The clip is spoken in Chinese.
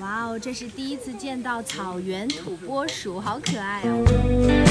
哇哦这是第一次见到草原土拨鼠好可爱哦。